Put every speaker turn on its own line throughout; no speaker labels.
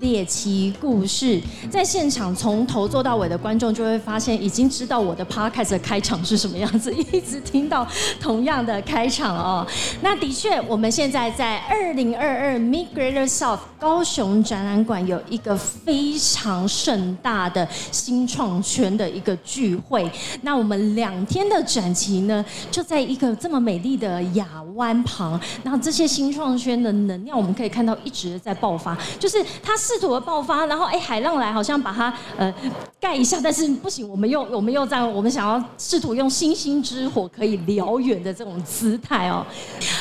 猎奇故事。在现场从头做到尾的观众就会发现，已经知道我的 podcast 的开场是什么样子，一直听到同样的开场哦。那的确，我们现在在二零二二 Meet Greater South 高雄展览馆有一个非常盛大的新创圈的一个聚会。那我们两天的展期呢，就在一个这么美丽的亚湾旁。那这些新创圈的能量，我们可以看到一直在爆发，就是它试图的爆发，然后哎，海浪来好像把它呃盖一下，但是不行，我们又我们又在我们想要试图用星星之火可以燎原的这种姿态哦。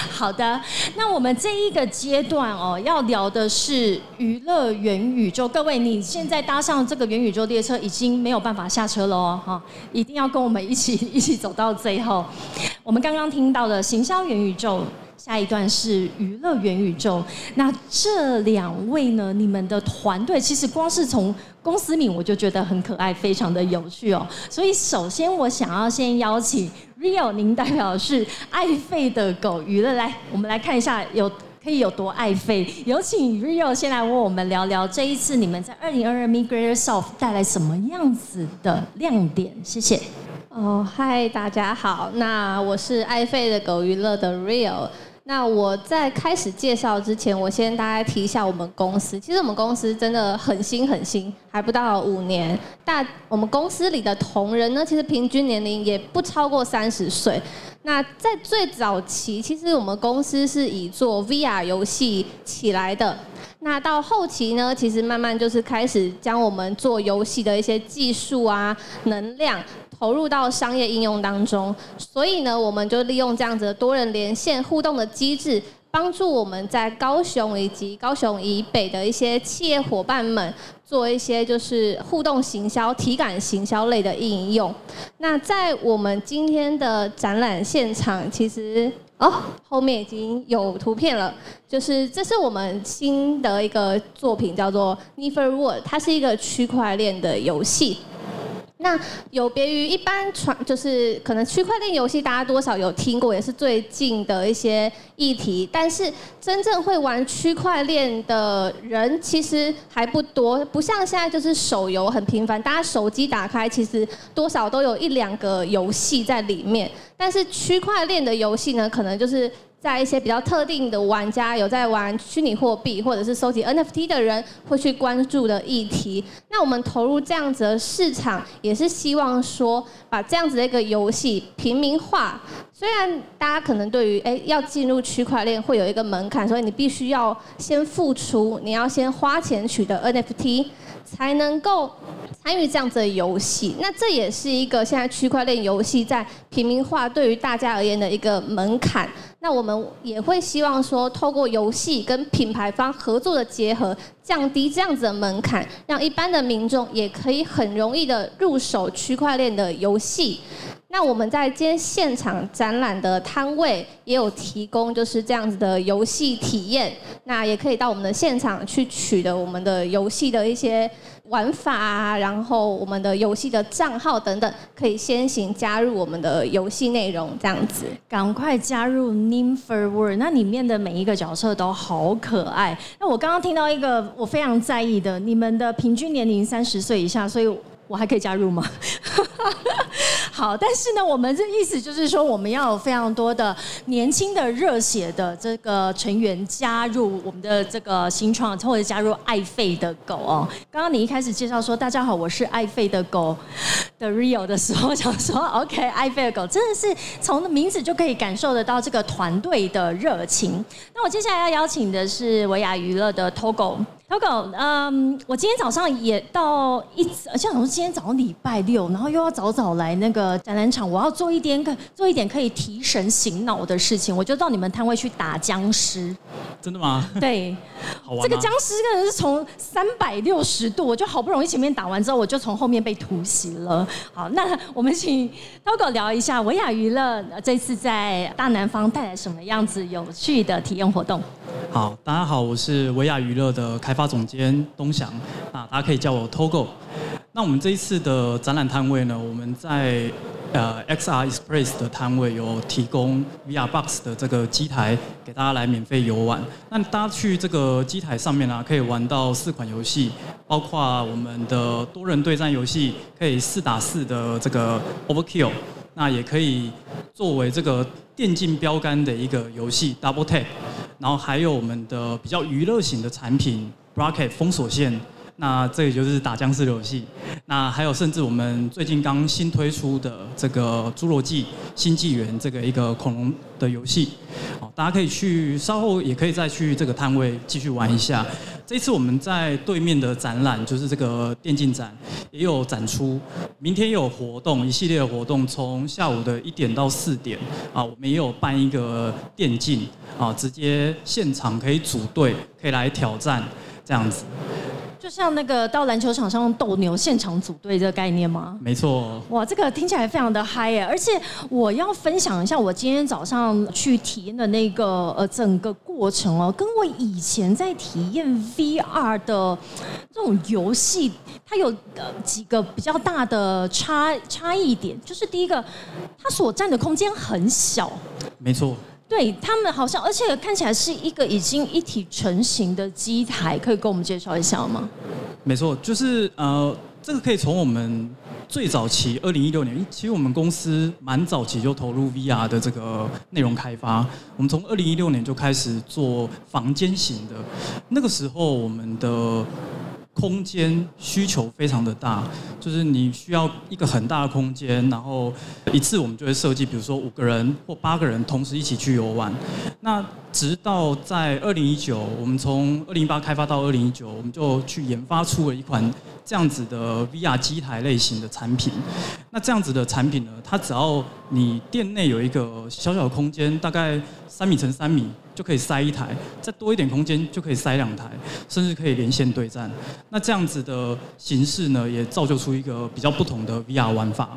好的，那我们这一个阶段哦，要聊的是娱乐元宇宙。各位，你现在搭上这个元宇宙列车，已经没有办法下车了哦，哈，一定要跟我们一起一起走到最后。我们刚刚听到的行销元宇宙，下一段是娱乐元宇宙。那这两位呢，你们的团队其实光是从公司名我就觉得很可爱，非常的有趣哦。所以首先我想要先邀请 Rio，您代表是爱费的狗娱乐来，我们来看一下有。可以有多爱费？有请 Rio 先来为我们聊聊这一次你们在二零二二 Migrator Soft 带来什么样子的亮点？谢谢。
哦，嗨，大家好，那我是爱费的狗娱乐的 Rio。那我在开始介绍之前，我先大概提一下我们公司。其实我们公司真的很新很新，还不到五年。但我们公司里的同仁呢，其实平均年龄也不超过三十岁。那在最早期，其实我们公司是以做 VR 游戏起来的。那到后期呢，其实慢慢就是开始将我们做游戏的一些技术啊、能量。投入到商业应用当中，所以呢，我们就利用这样子的多人连线互动的机制，帮助我们在高雄以及高雄以北的一些企业伙伴们做一些就是互动行销、体感行销类的应用。那在我们今天的展览现场，其实哦，后面已经有图片了，就是这是我们新的一个作品，叫做 neferworld 它是一个区块链的游戏。那有别于一般传，就是可能区块链游戏，大家多少有听过，也是最近的一些议题。但是真正会玩区块链的人其实还不多，不像现在就是手游很频繁，大家手机打开其实多少都有一两个游戏在里面。但是区块链的游戏呢，可能就是。在一些比较特定的玩家有在玩虚拟货币或者是收集 NFT 的人会去关注的议题，那我们投入这样子的市场，也是希望说把这样子的一个游戏平民化。虽然大家可能对于哎要进入区块链会有一个门槛，所以你必须要先付出，你要先花钱取得 NFT。才能够参与这样子的游戏，那这也是一个现在区块链游戏在平民化对于大家而言的一个门槛。那我们也会希望说，透过游戏跟品牌方合作的结合，降低这样子的门槛，让一般的民众也可以很容易的入手区块链的游戏。那我们在今天现场展览的摊位也有提供，就是这样子的游戏体验。那也可以到我们的现场去取得我们的游戏的一些玩法啊，然后我们的游戏的账号等等，可以先行加入我们的游戏内容，这样子。
赶快加入 Nimfer World，那里面的每一个角色都好可爱。那我刚刚听到一个我非常在意的，你们的平均年龄三十岁以下，所以。我还可以加入吗？好，但是呢，我们这意思就是说，我们要有非常多的年轻的热血的这个成员加入我们的这个新创，或者加入爱费的狗哦。刚刚你一开始介绍说，大家好，我是爱费的狗的 Rio 的时候，想说 OK，爱费的狗真的是从名字就可以感受得到这个团队的热情。那我接下来要邀请的是维亚娱乐的 Togo。Togo，嗯，我今天早上也到一，像我是今天早上礼拜六，然后又要早早来那个展览场，我要做一点可做一点可以提神醒脑的事情，我就到你们摊位去打僵尸。
真的吗？
对，这个僵尸真的是从三百六十度，我就好不容易前面打完之后，我就从后面被突袭了。好，那我们请 Togo 聊一下维亚娱乐这次在大南方带来什么样子有趣的体验活动。
好，大家好，我是维亚娱乐的开发总监东翔，啊，大家可以叫我 Togo。那我们这一次的展览摊位呢，我们在呃 XR Express 的摊位有提供 VR Box 的这个机台给大家来免费游玩。那大家去这个机台上面啊，可以玩到四款游戏，包括我们的多人对战游戏，可以四打四的这个 Overkill，那也可以作为这个电竞标杆的一个游戏 Double Tap，然后还有我们的比较娱乐型的产品 Bracket 封锁线。那这个就是打僵尸的游戏，那还有甚至我们最近刚新推出的这个《侏罗纪新纪元》这个一个恐龙的游戏，哦，大家可以去稍后也可以再去这个摊位继续玩一下。这次我们在对面的展览就是这个电竞展也有展出，明天有活动，一系列的活动，从下午的一点到四点啊，我们也有办一个电竞啊，直接现场可以组队，可以来挑战这样子。
就像那个到篮球场上斗牛现场组队这个概念吗？
没错。
哇，这个听起来非常的嗨耶！而且我要分享一下我今天早上去体验的那个呃整个过程哦，跟我以前在体验 VR 的这种游戏，它有呃几个比较大的差差异点，就是第一个，它所占的空间很小。
没错。
对他们好像，而且看起来是一个已经一体成型的机台，可以跟我们介绍一下吗？
没错，就是呃，这个可以从我们最早期二零一六年，其实我们公司蛮早期就投入 VR 的这个内容开发。我们从二零一六年就开始做房间型的，那个时候我们的。空间需求非常的大，就是你需要一个很大的空间，然后一次我们就会设计，比如说五个人或八个人同时一起去游玩。那直到在二零一九，我们从二零一八开发到二零一九，我们就去研发出了一款这样子的 VR 机台类型的产品。那这样子的产品呢，它只要你店内有一个小小的空间，大概三米乘三米。就可以塞一台，再多一点空间就可以塞两台，甚至可以连线对战。那这样子的形式呢，也造就出一个比较不同的 VR 玩法。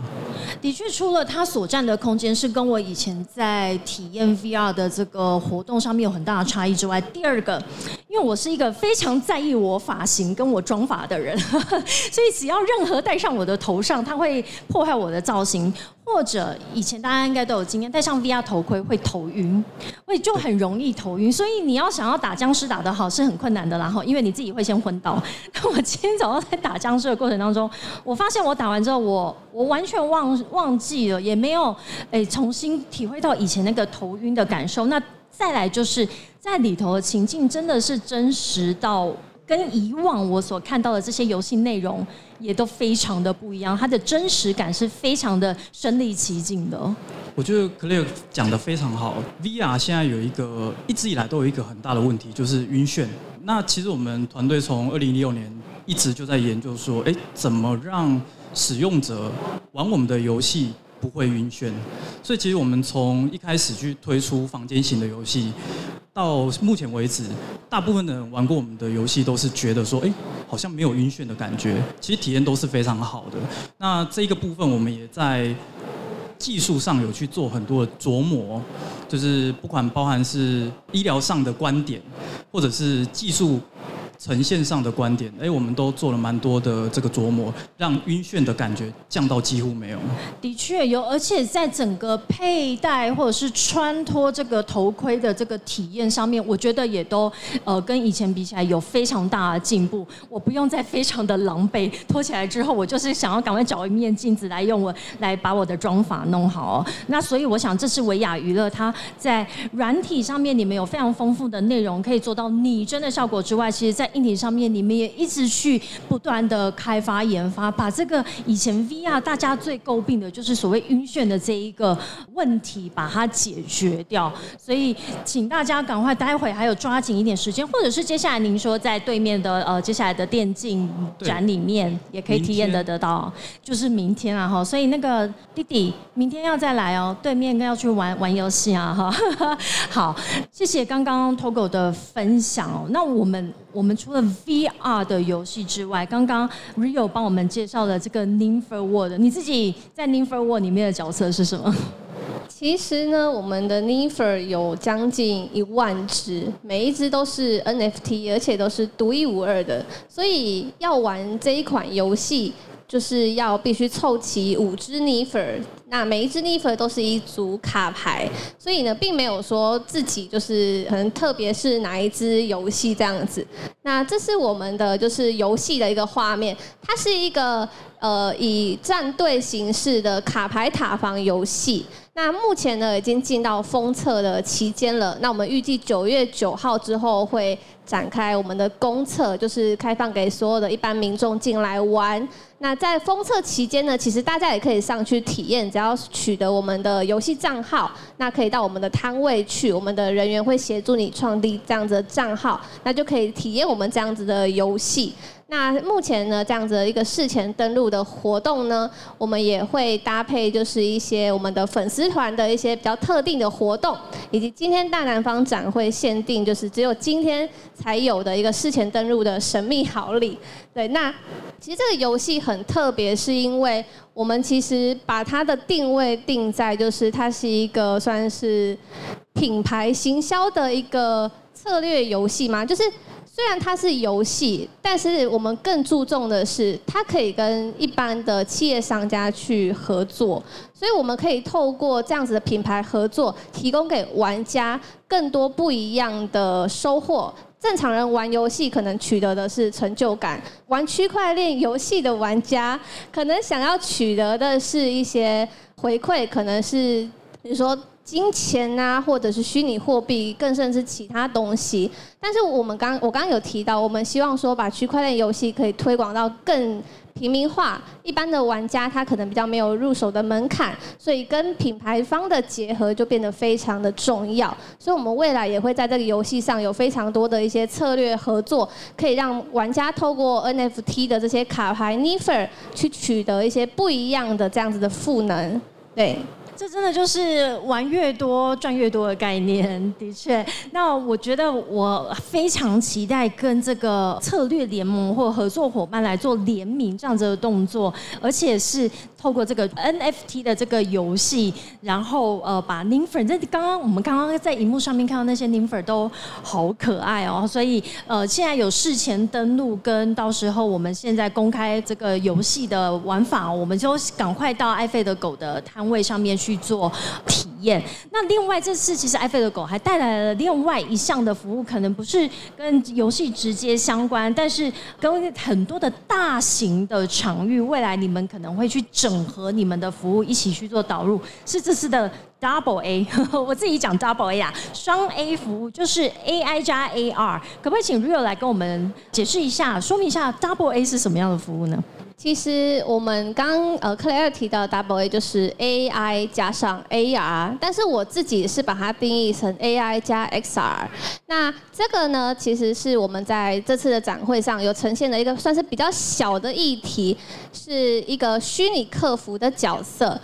的确，除了它所占的空间是跟我以前在体验 VR 的这个活动上面有很大的差异之外，第二个，因为我是一个非常在意我发型跟我妆发的人，所以只要任何戴上我的头上，它会破坏我的造型。或者以前大家应该都有经验，戴上 VR 头盔会头晕，会就很容易头晕。所以你要想要打僵尸打得好是很困难的，然后因为你自己会先昏倒。那我今天早上在打僵尸的过程当中，我发现我打完之后，我我完全忘忘记了，也没有诶重新体会到以前那个头晕的感受。那再来就是在里头的情境真的是真实到。跟以往我所看到的这些游戏内容也都非常的不一样，它的真实感是非常的身临其境的。
我觉得 Clare 讲的非常好，VR 现在有一个一直以来都有一个很大的问题，就是晕眩。那其实我们团队从二零一六年一直就在研究说，哎，怎么让使用者玩我们的游戏不会晕眩？所以其实我们从一开始去推出房间型的游戏。到目前为止，大部分的人玩过我们的游戏都是觉得说，哎，好像没有晕眩的感觉。其实体验都是非常好的。那这一个部分，我们也在技术上有去做很多的琢磨，就是不管包含是医疗上的观点，或者是技术。呈现上的观点，哎，我们都做了蛮多的这个琢磨，让晕眩的感觉降到几乎没有。
的确有，而且在整个佩戴或者是穿脱这个头盔的这个体验上面，我觉得也都呃跟以前比起来有非常大的进步。我不用再非常的狼狈，脱起来之后，我就是想要赶快找一面镜子来用我来把我的妆法弄好。那所以我想，这是维亚娱乐它在软体上面，你们有非常丰富的内容可以做到拟真的效果之外，其实在硬体上面，你们也一直去不断的开发研发，把这个以前 VR 大家最诟病的就是所谓晕眩的这一个问题，把它解决掉。所以，请大家赶快，待会还有抓紧一点时间，或者是接下来您说在对面的呃接下来的电竞展里面也可以体验的得到，就是明天啊哈。所以那个弟弟明天要再来哦，对面要去玩玩游戏啊哈。好，谢谢刚刚 Togo 的分享哦。那我们。我们除了 VR 的游戏之外，刚刚 Rio 帮我们介绍了这个 Ninfer World，你自己在 Ninfer World 里面的角色是什么？
其实呢，我们的 Ninfer 有将近一万只，每一只都是 NFT，而且都是独一无二的。所以要玩这一款游戏，就是要必须凑齐五只 Nifer，那每一只 Nifer 都是一组卡牌，所以呢，并没有说自己就是可能特别是哪一支游戏这样子。那这是我们的就是游戏的一个画面，它是一个呃以战队形式的卡牌塔防游戏。那目前呢，已经进到封测的期间了。那我们预计九月九号之后会展开我们的公测，就是开放给所有的一般民众进来玩。那在封测期间呢，其实大家也可以上去体验，只要取得我们的游戏账号，那可以到我们的摊位去，我们的人员会协助你创立这样子的账号，那就可以体验我们这样子的游戏。那目前呢，这样子的一个事前登录的活动呢，我们也会搭配就是一些我们的粉丝团的一些比较特定的活动，以及今天大南方展会限定就是只有今天才有的一个事前登录的神秘好礼。对，那其实这个游戏很特别，是因为我们其实把它的定位定在就是它是一个算是品牌行销的一个策略游戏嘛，就是。虽然它是游戏，但是我们更注重的是，它可以跟一般的企业商家去合作，所以我们可以透过这样子的品牌合作，提供给玩家更多不一样的收获。正常人玩游戏可能取得的是成就感，玩区块链游戏的玩家可能想要取得的是一些回馈，可能是比如说。金钱啊，或者是虚拟货币，更甚至其他东西。但是我们刚我刚刚有提到，我们希望说把区块链游戏可以推广到更平民化，一般的玩家他可能比较没有入手的门槛，所以跟品牌方的结合就变得非常的重要。所以我们未来也会在这个游戏上有非常多的一些策略合作，可以让玩家透过 NFT 的这些卡牌 Nifer 去取得一些不一样的这样子的赋能，对。
这真的就是玩越多赚越多的概念，的确。那我觉得我非常期待跟这个策略联盟或合作伙伴来做联名这样子的动作，而且是透过这个 NFT 的这个游戏，然后呃把 Ninfer，这刚刚我们刚刚在荧幕上面看到那些 NIFER 都好可爱哦，所以呃现在有事前登录跟到时候我们现在公开这个游戏的玩法，我们就赶快到爱费的狗的摊位上面去。去做体验。那另外这次其实爱菲的狗还带来了另外一项的服务，可能不是跟游戏直接相关，但是跟很多的大型的场域，未来你们可能会去整合你们的服务，一起去做导入。是这次的 Double A，我自己讲 Double A 啊，双 A 服务就是 AI 加 AR。可不可以请 Real 来跟我们解释一下，说明一下 Double A 是什么样的服务呢？
其实我们刚呃克莱尔提到 Double A 就是 AI 加上 AR，但是我自己是把它定义成 AI 加 XR。那这个呢，其实是我们在这次的展会上有呈现的一个算是比较小的议题，是一个虚拟客服的角色。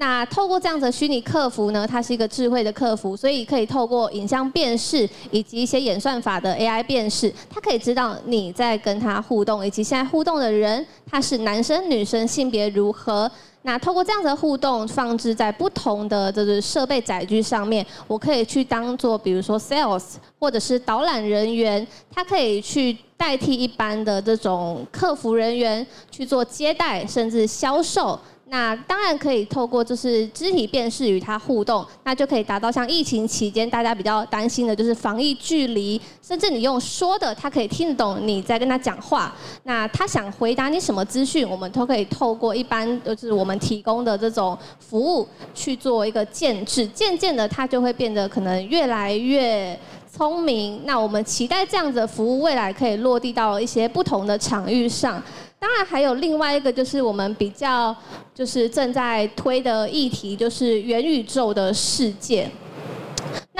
那透过这样的虚拟客服呢，它是一个智慧的客服，所以可以透过影像辨识以及一些演算法的 AI 辨识，它可以知道你在跟它互动，以及现在互动的人他是男生女生性别如何。那透过这样的互动放置在不同的这个设备载具上面，我可以去当做比如说 sales 或者是导览人员，它可以去代替一般的这种客服人员去做接待甚至销售。那当然可以透过就是肢体辨识与它互动，那就可以达到像疫情期间大家比较担心的就是防疫距离，甚至你用说的，他可以听得懂你在跟他讲话。那他想回答你什么资讯，我们都可以透过一般就是我们提供的这种服务去做一个建制，渐渐的它就会变得可能越来越聪明。那我们期待这样子的服务未来可以落地到一些不同的场域上。当然还有另外一个，就是我们比较就是正在推的议题，就是元宇宙的世界。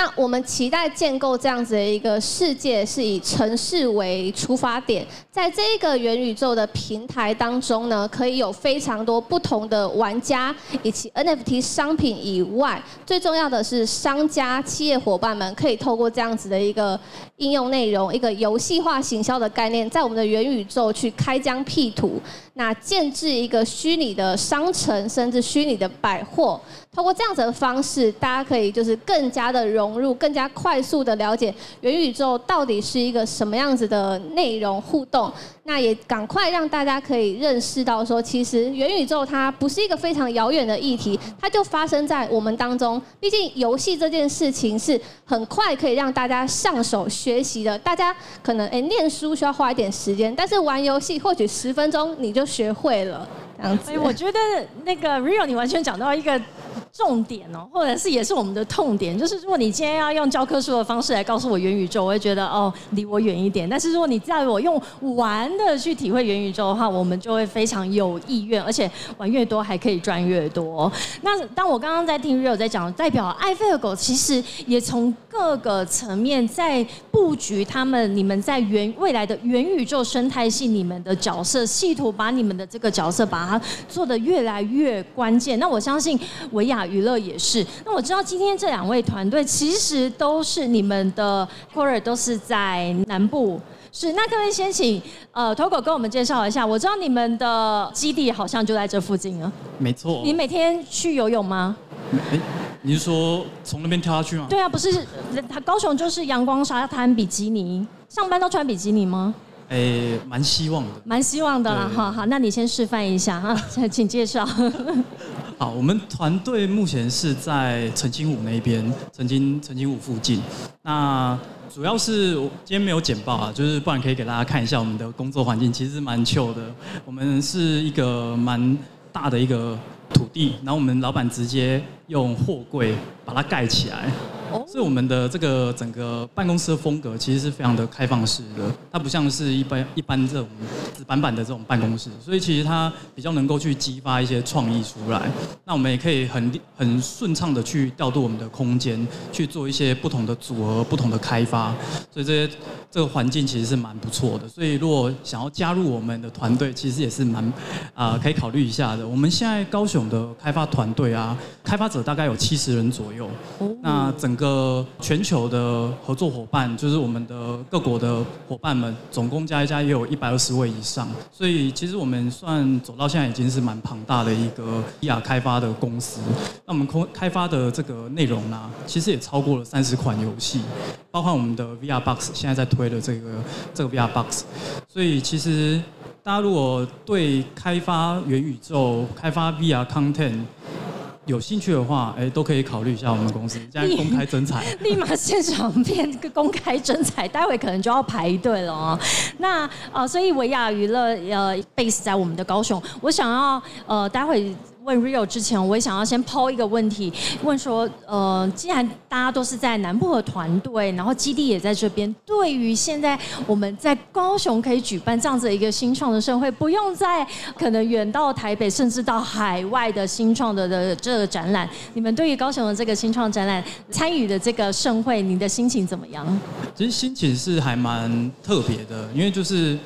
那我们期待建构这样子的一个世界，是以城市为出发点，在这一个元宇宙的平台当中呢，可以有非常多不同的玩家，以及 NFT 商品以外，最重要的是商家、企业伙伴们可以透过这样子的一个应用内容，一个游戏化行销的概念，在我们的元宇宙去开疆辟土。那建制一个虚拟的商城，甚至虚拟的百货，通过这样子的方式，大家可以就是更加的融入，更加快速的了解元宇宙到底是一个什么样子的内容互动。那也赶快让大家可以认识到，说其实元宇宙它不是一个非常遥远的议题，它就发生在我们当中。毕竟游戏这件事情是很快可以让大家上手学习的。大家可能诶念书需要花一点时间，但是玩游戏或许十分钟你就学会了。这样子，
我觉得那个 real，你完全讲到一个。重点哦，或者是也是我们的痛点，就是如果你今天要用教科书的方式来告诉我元宇宙，我会觉得哦离我远一点。但是如果你在我用玩的去体会元宇宙的话，我们就会非常有意愿，而且玩越多还可以赚越多。那当我刚刚在听 Rio 在讲，代表爱菲尔狗其实也从各个层面在布局他们，你们在元未来的元宇宙生态系，你们的角色，试图把你们的这个角色把它做的越来越关键。那我相信维亚娱乐也是。那我知道今天这两位团队其实都是你们的 quarter 都是在南部。是，那各位先请呃 Togo 跟我们介绍一下。我知道你们的基地好像就在这附近啊。
没错。
你每天去游泳吗？
哎，你是说从那边跳下去吗？
对啊，不是，他高雄就是阳光沙滩比基尼，上班都穿比基尼吗？
哎，蛮希望的。
蛮希望的啦，好好，那你先示范一下哈，请介绍。
好，我们团队目前是在澄清湖那边，澄清澄清湖附近。那主要是今天没有简报啊，就是不然可以给大家看一下我们的工作环境，其实蛮旧的。我们是一个蛮大的一个土地，然后我们老板直接用货柜把它盖起来。所以我们的这个整个办公室的风格其实是非常的开放式的，它不像是一般一般这种纸板板的这种办公室，所以其实它比较能够去激发一些创意出来。那我们也可以很很顺畅的去调度我们的空间，去做一些不同的组合、不同的开发。所以这些这个环境其实是蛮不错的。所以如果想要加入我们的团队，其实也是蛮啊可以考虑一下的。我们现在高雄的开发团队啊，开发者大概有七十人左右。那整个全球的合作伙伴，就是我们的各国的伙伴们，总共加一加也有一百二十位以上，所以其实我们算走到现在已经是蛮庞大的一个 VR 开发的公司。那我们开开发的这个内容呢，其实也超过了三十款游戏，包括我们的 VR Box 现在在推的这个这个 VR Box。所以其实大家如果对开发元宇宙、开发 VR Content，有兴趣的话，哎，都可以考虑一下我们公司。现在公开征才，
立马现场变个公开征才，待会可能就要排队了哦。那呃，所以维亚娱乐呃 base 在我们的高雄，我想要呃，待会。问 Rio 之前，我也想要先抛一个问题，问说，呃，既然大家都是在南部的团队，然后基地也在这边，对于现在我们在高雄可以举办这样子一个新创的盛会，不用在可能远到台北，甚至到海外的新创的的这个展览，你们对于高雄的这个新创展览参与的这个盛会，你的心情怎么样？
其实心情是还蛮特别的，因为就是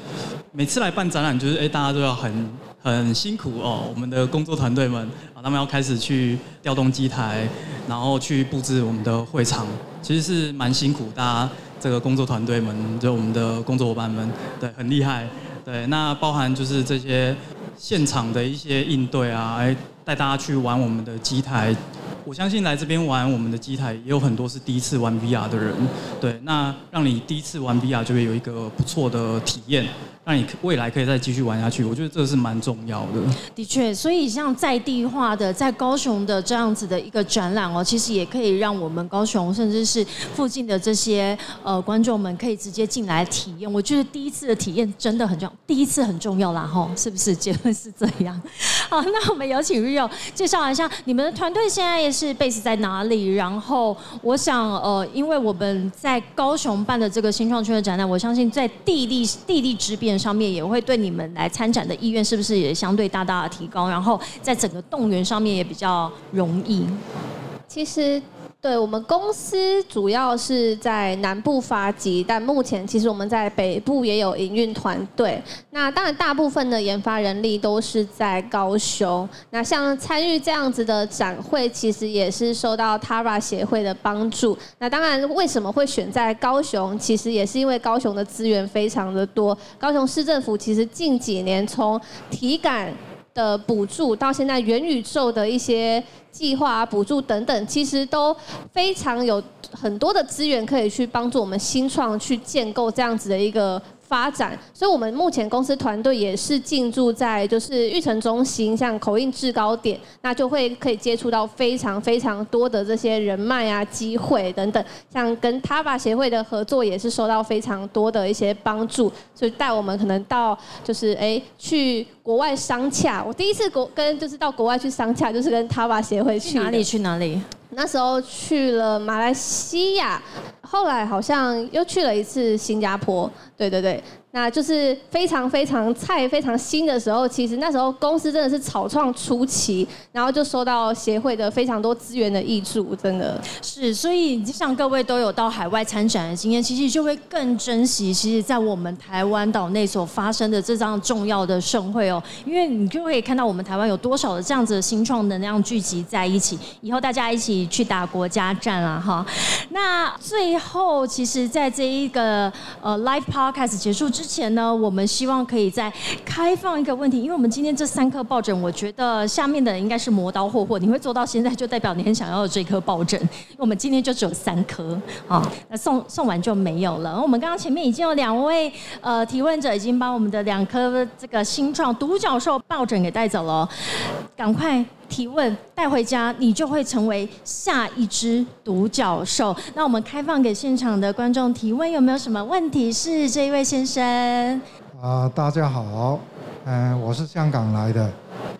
每次来办展览，就是哎，大家都要很。很辛苦哦，我们的工作团队们啊，他们要开始去调动机台，然后去布置我们的会场，其实是蛮辛苦。大家这个工作团队们，就我们的工作伙伴们，对，很厉害。对，那包含就是这些现场的一些应对啊，来带大家去玩我们的机台。我相信来这边玩我们的机台，也有很多是第一次玩 VR 的人。对，那让你第一次玩 VR 就会有一个不错的体验。让你未来可以再继续玩下去，我觉得这是蛮重要的。
的确，所以像在地化的在高雄的这样子的一个展览哦，其实也可以让我们高雄甚至是附近的这些呃观众们可以直接进来体验。我觉得第一次的体验真的很重要，第一次很重要啦吼，是不是？结论是这样。好，那我们有请 Rio 介绍一下你们的团队现在也是 base 在哪里？然后我想呃，因为我们在高雄办的这个新创圈的展览，我相信在地利地利之便。上面也会对你们来参展的意愿是不是也相对大大的提高？然后在整个动员上面也比较容易。
其实对我们公司主要是在南部发迹，但目前其实我们在北部也有营运团队。那当然，大部分的研发人力都是在高雄。那像参与这样子的展会，其实也是受到 Tara 协会的帮助。那当然，为什么会选在高雄？其实也是因为高雄的资源非常的多。高雄市政府其实近几年从体感的补助到现在元宇宙的一些。计划啊、补助等等，其实都非常有很多的资源可以去帮助我们新创去建构这样子的一个。发展，所以我们目前公司团队也是进驻在就是育成中心，像口音制高点，那就会可以接触到非常非常多的这些人脉啊、机会等等。像跟 TAVA 协会的合作也是受到非常多的一些帮助，所以带我们可能到就是哎去国外商洽。我第一次国跟就是到国外去商洽，就是跟 TAVA 协会去
哪里去哪里？
那时候去了马来西亚，后来好像又去了一次新加坡。对对对。那就是非常非常菜、非常新的时候，其实那时候公司真的是草创初期，然后就收到协会的非常多资源的益助，真的
是。所以就像各位都有到海外参展的经验，其实就会更珍惜，其实在我们台湾岛内所发生的这张重要的盛会哦，因为你就会看到我们台湾有多少的这样子的新创能量聚集在一起，以后大家一起去打国家战啊哈。那最后，其实在这一个呃 live podcast 结束之之前呢，我们希望可以再开放一个问题，因为我们今天这三颗抱枕，我觉得下面的人应该是磨刀霍霍，你会做到现在，就代表你很想要这颗抱枕。我们今天就只有三颗啊，那送送完就没有了。我们刚刚前面已经有两位呃提问者已经把我们的两颗这个新创独角兽抱枕给带走了，赶快。提问带回家，你就会成为下一只独角兽。那我们开放给现场的观众提问，有没有什么问题？是这一位先生。
啊，大家好，嗯，我是香港来的。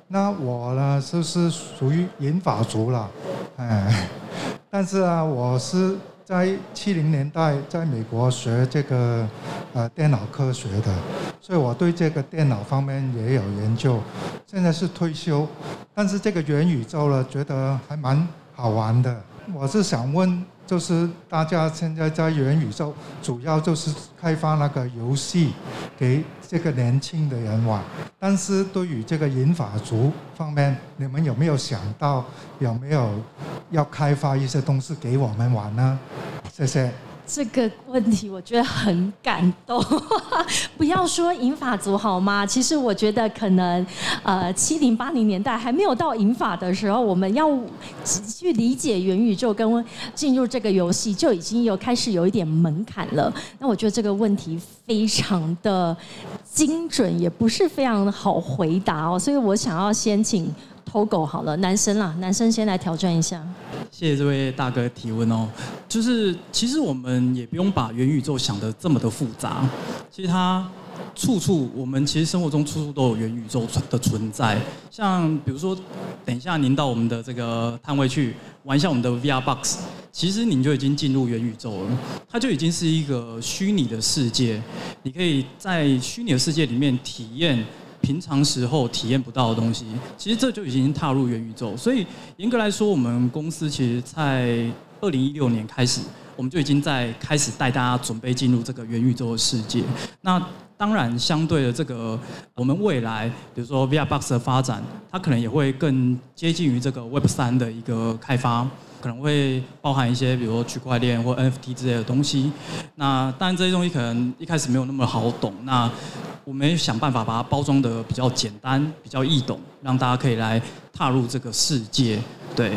那我呢，就是属于银发族了，哎，但是啊，我是。在七零年代，在美国学这个呃电脑科学的，所以我对这个电脑方面也有研究。现在是退休，但是这个元宇宙呢，觉得还蛮好玩的。我是想问，就是大家现在在元宇宙，主要就是开发那个游戏给这个年轻的人玩，但是对于这个银发族方面，你们有没有想到有没有要开发一些东西给我们玩呢？谢谢。
这个问题我觉得很感动，不要说银发族好吗？其实我觉得可能，呃，七零八零年代还没有到银发的时候，我们要去理解元宇宙跟进入这个游戏，就已经有开始有一点门槛了。那我觉得这个问题非常的精准，也不是非常的好回答哦。所以我想要先请。偷狗好了，男生啦，男生先来挑战一下。
谢谢这位大哥提问哦，就是其实我们也不用把元宇宙想的这么的复杂，其实它处处，我们其实生活中处处都有元宇宙存的存在。像比如说，等一下您到我们的这个摊位去玩一下我们的 VR Box，其实您就已经进入元宇宙了，它就已经是一个虚拟的世界，你可以在虚拟的世界里面体验。平常时候体验不到的东西，其实这就已经踏入元宇宙。所以严格来说，我们公司其实在二零一六年开始，我们就已经在开始带大家准备进入这个元宇宙的世界。那当然，相对的这个，我们未来比如说 VR Box 的发展，它可能也会更接近于这个 Web 三的一个开发。可能会包含一些，比如说区块链或 NFT 之类的东西。那当然这些东西可能一开始没有那么好懂。那我们想办法把它包装的比较简单、比较易懂，让大家可以来踏入这个世界。对。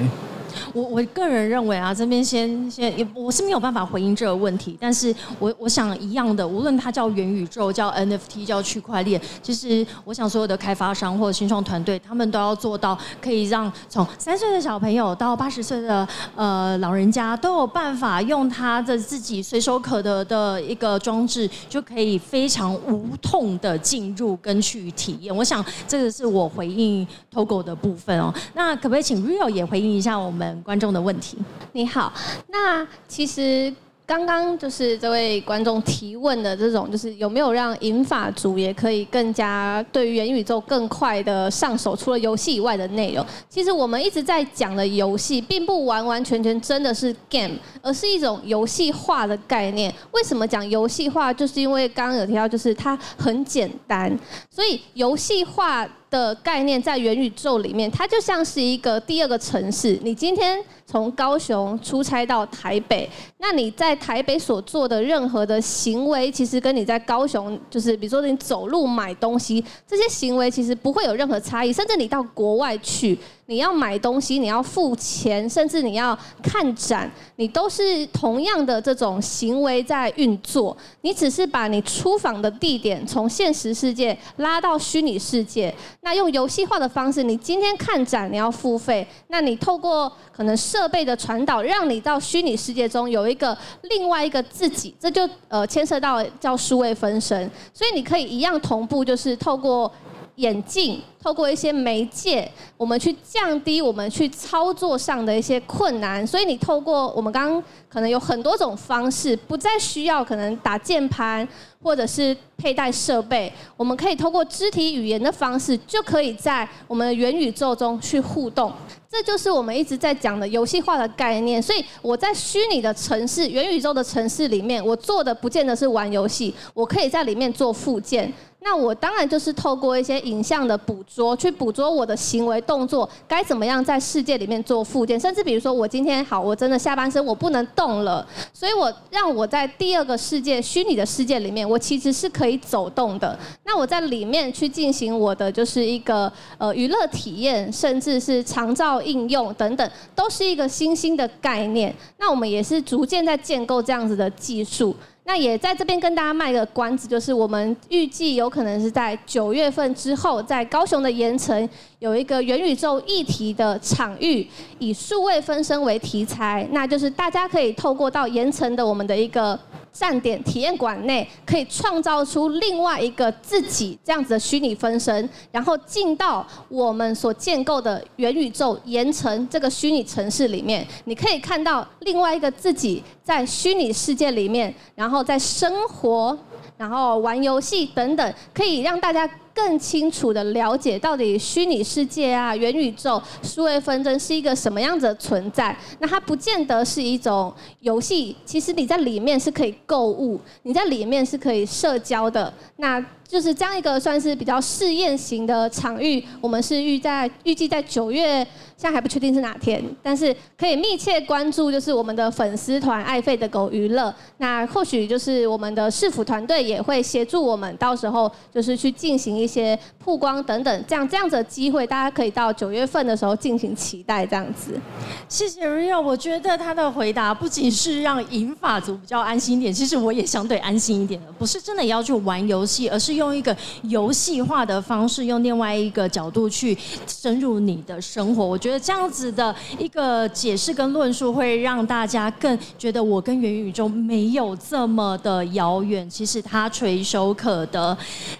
我我个人认为啊，这边先先也我是没有办法回应这个问题，但是我我想一样的，无论它叫元宇宙、叫 NFT、叫区块链，其实我想所有的开发商或者新创团队，他们都要做到可以让从三岁的小朋友到八十岁的呃老人家都有办法用他的自己随手可得的一个装置，就可以非常无痛的进入跟去体验。我想这个是我回应 Togo 的部分哦。那可不可以请 Rio 也回应一下我们？们观众的问题，
你好。那其实刚刚就是这位观众提问的这种，就是有没有让银发族也可以更加对于元宇宙更快的上手？除了游戏以外的内容，其实我们一直在讲的游戏，并不完完全全真的是 game，而是一种游戏化的概念。为什么讲游戏化？就是因为刚刚有提到，就是它很简单，所以游戏化。的概念在元宇宙里面，它就像是一个第二个城市。你今天从高雄出差到台北，那你在台北所做的任何的行为，其实跟你在高雄，就是比如说你走路买东西，这些行为其实不会有任何差异。甚至你到国外去。你要买东西，你要付钱，甚至你要看展，你都是同样的这种行为在运作。你只是把你出访的地点从现实世界拉到虚拟世界，那用游戏化的方式，你今天看展你要付费，那你透过可能设备的传导，让你到虚拟世界中有一个另外一个自己，这就呃牵涉到叫数位分身，所以你可以一样同步，就是透过。眼镜透过一些媒介，我们去降低我们去操作上的一些困难。所以你透过我们刚刚可能有很多种方式，不再需要可能打键盘或者是佩戴设备，我们可以透过肢体语言的方式，就可以在我们的元宇宙中去互动。这就是我们一直在讲的游戏化的概念。所以我在虚拟的城市、元宇宙的城市里面，我做的不见得是玩游戏，我可以在里面做附件。那我当然就是透过一些影像的捕捉，去捕捉我的行为动作该怎么样在世界里面做附件，甚至比如说我今天好，我真的下半身我不能动了，所以我让我在第二个世界虚拟的世界里面，我其实是可以走动的。那我在里面去进行我的就是一个呃娱乐体验，甚至是长照应用等等，都是一个新兴的概念。那我们也是逐渐在建构这样子的技术。那也在这边跟大家卖个关子，就是我们预计有可能是在九月份之后，在高雄的盐城有一个元宇宙议题的场域，以数位分身为题材，那就是大家可以透过到盐城的我们的一个。站点体验馆内可以创造出另外一个自己这样子的虚拟分身，然后进到我们所建构的元宇宙盐城这个虚拟城市里面，你可以看到另外一个自己在虚拟世界里面，然后在生活。然后玩游戏等等，可以让大家更清楚的了解到底虚拟世界啊、元宇宙、数位纷争是一个什么样子的存在。那它不见得是一种游戏，其实你在里面是可以购物，你在里面是可以社交的。那就是这样一个算是比较试验型的场域，我们是预在预计在九月，现在还不确定是哪天，但是可以密切关注，就是我们的粉丝团爱费的狗娱乐，那或许就是我们的市府团队也会协助我们，到时候就是去进行一一些曝光等等，这样这样子的机会，大家可以到九月份的时候进行期待，这样子。
谢谢 Rio，我觉得他的回答不仅是让银发族比较安心一点，其实我也相对安心一点的，不是真的要去玩游戏，而是。用一个游戏化的方式，用另外一个角度去深入你的生活，我觉得这样子的一个解释跟论述，会让大家更觉得我跟元宇宙没有这么的遥远，其实它垂手可得。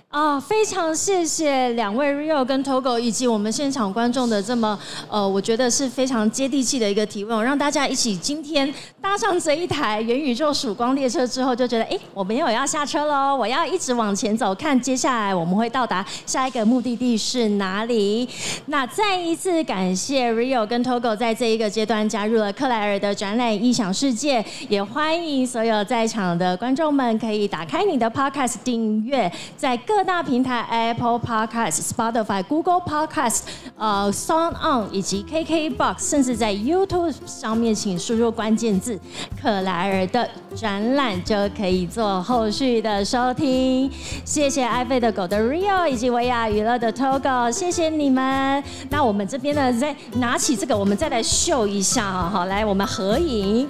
啊，非常谢谢两位 Rio 跟 Togo 以及我们现场观众的这么呃，我觉得是非常接地气的一个提问，让大家一起今天搭上这一台元宇宙曙光列车之后，就觉得哎，我没有要下车喽，我要一直往前走，看接下来我们会到达下一个目的地是哪里。那再一次感谢 Rio 跟 Togo 在这一个阶段加入了克莱尔的展览异想世界，也欢迎所有在场的观众们可以打开你的 Podcast 订阅，在各。大平台 Apple Podcast、Spotify、Google Podcast、呃 Sound On 以及 KKBox，甚至在 YouTube 上面，请输入关键字“克莱尔”的展览，就可以做后续的收听。谢谢爱飞的狗的 Rio 以及维亚娱乐的 Togo，谢谢你们。那我们这边呢，再拿起这个，我们再来秀一下哈，好，来我们合影。